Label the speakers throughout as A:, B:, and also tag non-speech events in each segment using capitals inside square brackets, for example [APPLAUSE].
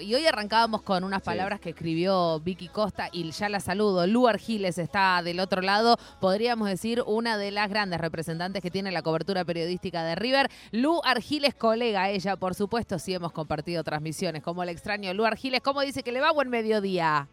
A: Y hoy arrancábamos con unas palabras que escribió Vicky Costa y ya la saludo. Lu Argiles está del otro lado, podríamos decir una de las grandes representantes que tiene la cobertura periodística de River. Lu Argiles, colega ella, por supuesto, sí hemos compartido transmisiones, como el extraño Lu Argiles. ¿Cómo dice que le va? Buen mediodía.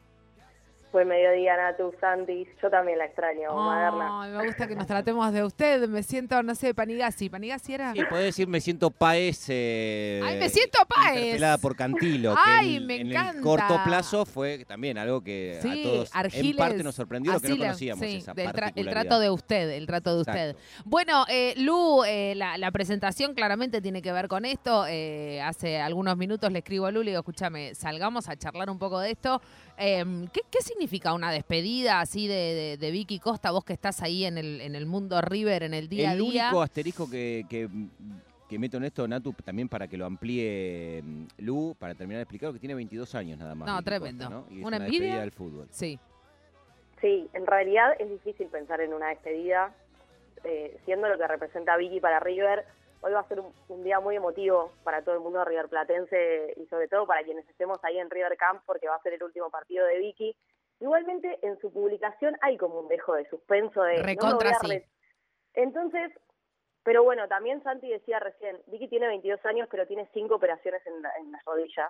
B: Buen mediodía, Natu, Sandy. Yo también la extraño,
A: Maderna. me gusta que nos tratemos de usted. Me siento, no sé, Panigasi. ¿Panigasi era?
C: Sí, puede decir me siento Paez.
A: Eh, Ay, me siento Paez.
C: por Cantilo.
A: Ay,
C: en,
A: me encanta.
C: el corto plazo fue también algo que a todos en parte nos sorprendió, lo que no conocíamos
A: sí,
C: esa
A: El trato de usted, el trato de usted. Bueno, eh, Lu, eh, la, presentación claramente tiene que ver con esto. Eh, hace algunos minutos le escribo a Lu y le digo, escúchame, salgamos a charlar un poco de esto. Em, ¿qué, ¿qué, significa una despedida así de, de, Vicky Costa, vos que estás ahí en el, en el mundo River, en el día a día?
C: El único asterisco que, que, meto en esto, Natu, también para que lo amplíe mm, Lu, para terminar de explicar, que tiene 22 años nada más.
A: No, tremendo.
C: ¿Una, una despedida del fútbol.
A: Sí.
B: Sí, en realidad es difícil pensar en una despedida, eh, siendo lo que representa Vicky para River Hoy va a ser un, día muy emotivo para todo el mundo River Platense y sobre todo para quienes estemos ahí en River Camp porque va a ser el último partido de Vicky. Igualmente en su publicación hay como un dejo de suspenso de...
A: Recontra
B: Entonces, pero bueno, también Santi decía recién, Vicky tiene 22 años pero tiene cinco operaciones en la, en rodilla.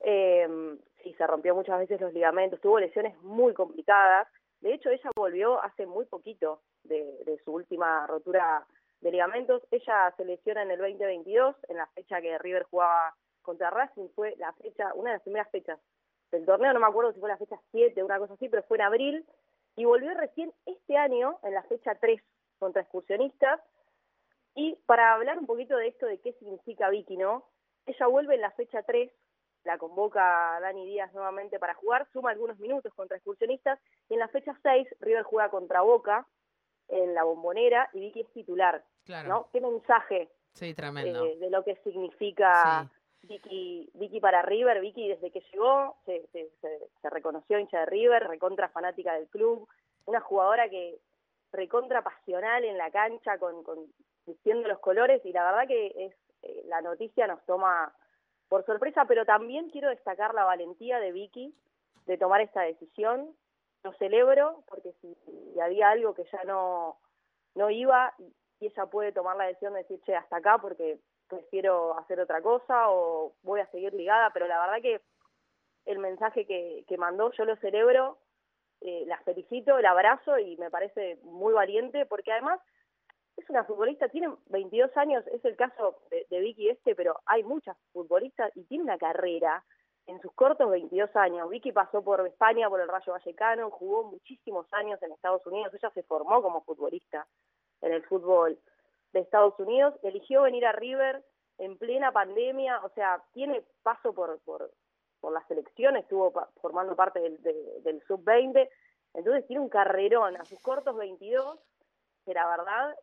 B: Eh, sí, se rompió muchas veces los ligamentos, tuvo lesiones muy complicadas. De hecho, ella volvió hace muy poquito de su última rotura de ligamentos. Ella se lesiona en el 2022, en la fecha que River jugaba contra Racing, fue la fecha, una de las primeras fechas del torneo, no me acuerdo si fue la fecha 7 o una cosa así, pero fue en abril, y volvió recién este año, en la fecha 3, contra excursionistas, y para hablar un poquito de esto, de qué significa Vicky, ¿no? Ella vuelve en la fecha 3, la convoca Dani Díaz nuevamente para jugar, suma algunos minutos contra excursionistas, y en la fecha 6 River juega contra Boca, en la bombonera y Vicky es titular. ¿no? ¿Qué mensaje
A: sí, tremendo.
B: Eh, de lo que significa Vicky, Vicky para River? Vicky desde que llegó se, reconoció hincha de River, recontra fanática del club, una jugadora que recontra pasional en la cancha con, con vistiendo los colores y la verdad que es eh, la noticia nos toma por sorpresa, pero también quiero destacar la valentía de Vicky de tomar esta decisión lo celebro porque si, había algo que ya no, no iba y ella puede tomar la decisión de decir, che, hasta acá porque prefiero hacer otra cosa o voy a seguir ligada, pero la verdad que el mensaje que, mandó yo lo celebro, eh, la felicito, el abrazo y me parece muy valiente porque además es una futbolista, tiene 22 años, es el caso de Vicky este, pero hay muchas futbolistas y tiene una carrera en sus cortos 22 años. Vicky pasó por España, por el Rayo Vallecano, jugó muchísimos años en Estados Unidos, ella se formó como futbolista en el fútbol de Estados Unidos, eligió venir a River en plena pandemia, o sea, tiene paso por, por, por la selección, estuvo formando parte del, del sub-20, entonces tiene un carrerón a sus cortos 22, que la verdad,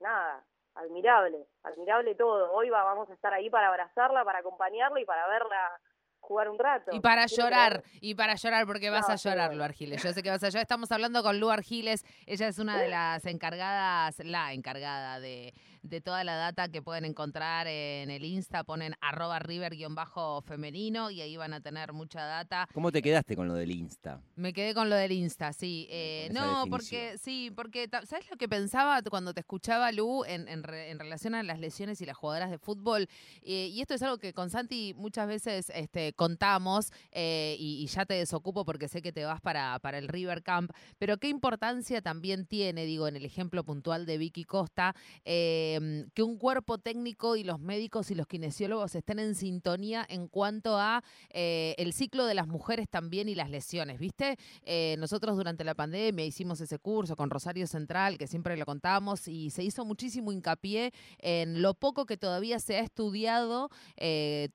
B: nada, admirable, admirable todo. Hoy vamos a estar ahí para abrazarla, para acompañarla y para verla jugar un rato.
A: Y para llorar, y para llorar, porque vas a llorar, Lu Argiles. Yo sé que vas a llorar. Estamos hablando con Lu Argiles. Ella es una de [LAUGHS] las encargadas, la encargada de, de toda la data que pueden encontrar en el Insta. Ponen arroba river-femenino y ahí van a tener mucha data.
C: ¿Cómo te quedaste con lo del Insta?
A: Me quedé con lo del Insta, sí. Eh, no, porque, sí, porque, ¿sabes lo que pensaba cuando te escuchaba, Lu, en, en, relación a las lesiones y las jugadoras de fútbol? Eh, y esto es algo que con Santi muchas veces este, contamos eh, y, ya te desocupo porque sé que te vas para, para el River Camp, pero qué importancia también tiene, digo, en el ejemplo puntual de Vicky Costa, em, que un cuerpo técnico y los médicos y los kinesiólogos estén en sintonía en cuanto a eh, el ciclo de las mujeres también y las lesiones, ¿viste? Eh, nosotros durante la pandemia hicimos ese curso con Rosario Central, que siempre lo contamos, y se hizo muchísimo hincapié en lo poco que todavía se ha estudiado,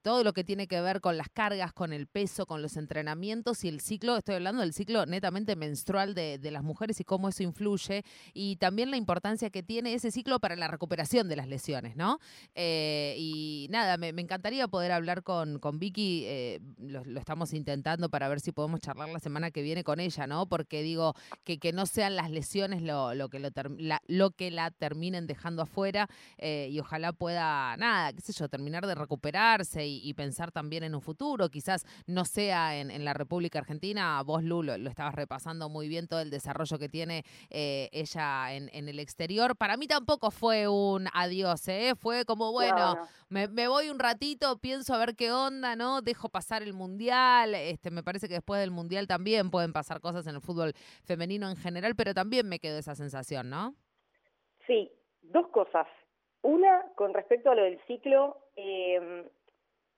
A: todo lo que tiene que ver con las cargas con el peso, con los entrenamientos y el ciclo, estoy hablando del ciclo netamente menstrual de, las mujeres y cómo eso influye y también la importancia que tiene ese ciclo para la recuperación de las lesiones, ¿no? Eh, y nada, me, encantaría poder hablar con, con Vicky, eh, lo, estamos intentando para ver si podemos charlar la semana que viene con ella, ¿no? Porque digo, que, que no sean las lesiones lo, lo que, lo, la, lo que la terminen dejando afuera y ojalá pueda, nada, qué sé yo, terminar de recuperarse y, pensar también en un futuro, quizás no sea en, en la República Argentina, vos Lu lo, estabas repasando muy bien todo el desarrollo que tiene ella en, en el exterior. Para mí tampoco fue un adiós, ¿eh? Fue como, bueno, me, voy un ratito, pienso a ver qué onda, ¿no? Dejo pasar el mundial. Este, me parece que después del mundial también pueden pasar cosas en el fútbol femenino en general, pero también me quedó esa sensación, ¿no?
B: Sí, dos cosas. Una, con respecto a lo del ciclo, eh,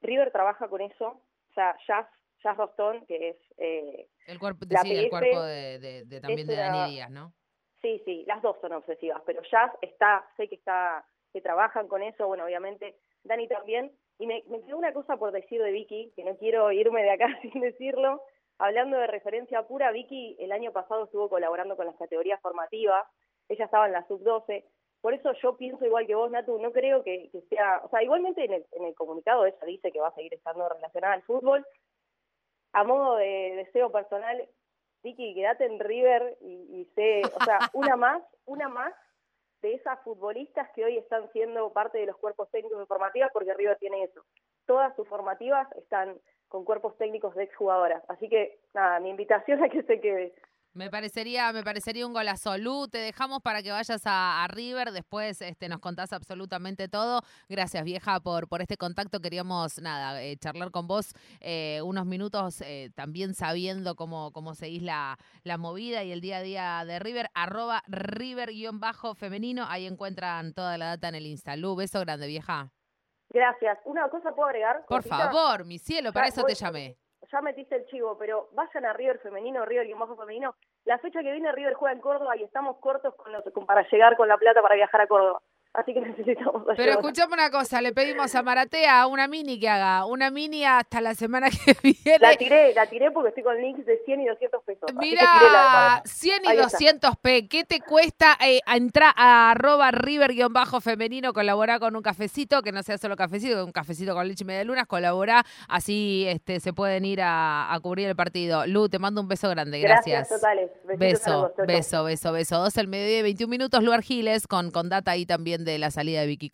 B: River trabaja con eso. O sea, Jazz, Jazz Rostón, que es. Eh,
A: el cuerpo, el cuerpo de, también de Dani Díaz, ¿no?
B: Sí, sí, las dos son obsesivas, pero Jazz está, sé que está, que trabajan con eso, bueno, obviamente Dani también. Y me, me quedó una cosa por decir de Vicky, que no quiero irme de acá [LAUGHS] sin decirlo. Hablando de referencia pura, Vicky el año pasado estuvo colaborando con las categorías formativas, ella estaba en la sub-12, por eso yo pienso igual que vos, Natu, no creo que, sea, o sea, igualmente en el, en el comunicado ella dice que va a seguir estando relacionada al fútbol. A modo de deseo personal, Vicky, quédate en River y, y sé, o sea, [LAUGHS] una más, una más de esas futbolistas que hoy están siendo parte de los cuerpos técnicos de formativas, porque River tiene eso. Todas sus formativas están con cuerpos técnicos de exjugadoras. Así que, nada, mi invitación a que se quede.
A: Me parecería, me parecería un golazo. Lu, te dejamos para que vayas a, River, después este, nos contás absolutamente todo. Gracias, vieja, por, por este contacto. Queríamos, nada, eh, charlar con vos eh, unos minutos, eh, también sabiendo cómo, cómo seguís la, la movida y el día a día de River. Arroba River-femenino, ahí encuentran toda la data en el Insta. Lu, beso grande, vieja.
B: Gracias. Una cosa puedo agregar.
A: Por favor, mi cielo, para eso te llamé
B: ya metiste el chivo, pero vayan a River femenino, River y bajo femenino. La fecha que viene River juega en Córdoba y estamos cortos con los, para llegar con la plata para viajar a Córdoba. Así que [LAUGHS] necesitamos
A: Pero escuchame una cosa, le pedimos a Maratea una mini que haga, una mini hasta la semana [LAUGHS] que viene.
B: La tiré, la tiré porque estoy con links de 100 y 200 pesos.
A: Mira, 100 y 200 p, ¿qué te cuesta eh, entrar a arroba river-femenino, colaborar con un cafecito, que no sea solo cafecito, un cafecito con leche y media lunas, colabora, así este, se pueden ir a, cubrir el partido. Lu, te mando un beso grande, gracias.
B: Gracias, totales.
A: beso, beso, beso, beso, beso. Dos el mediodía, 21 minutos, Lu Argiles, con, con data ahí también de la salida de Vicky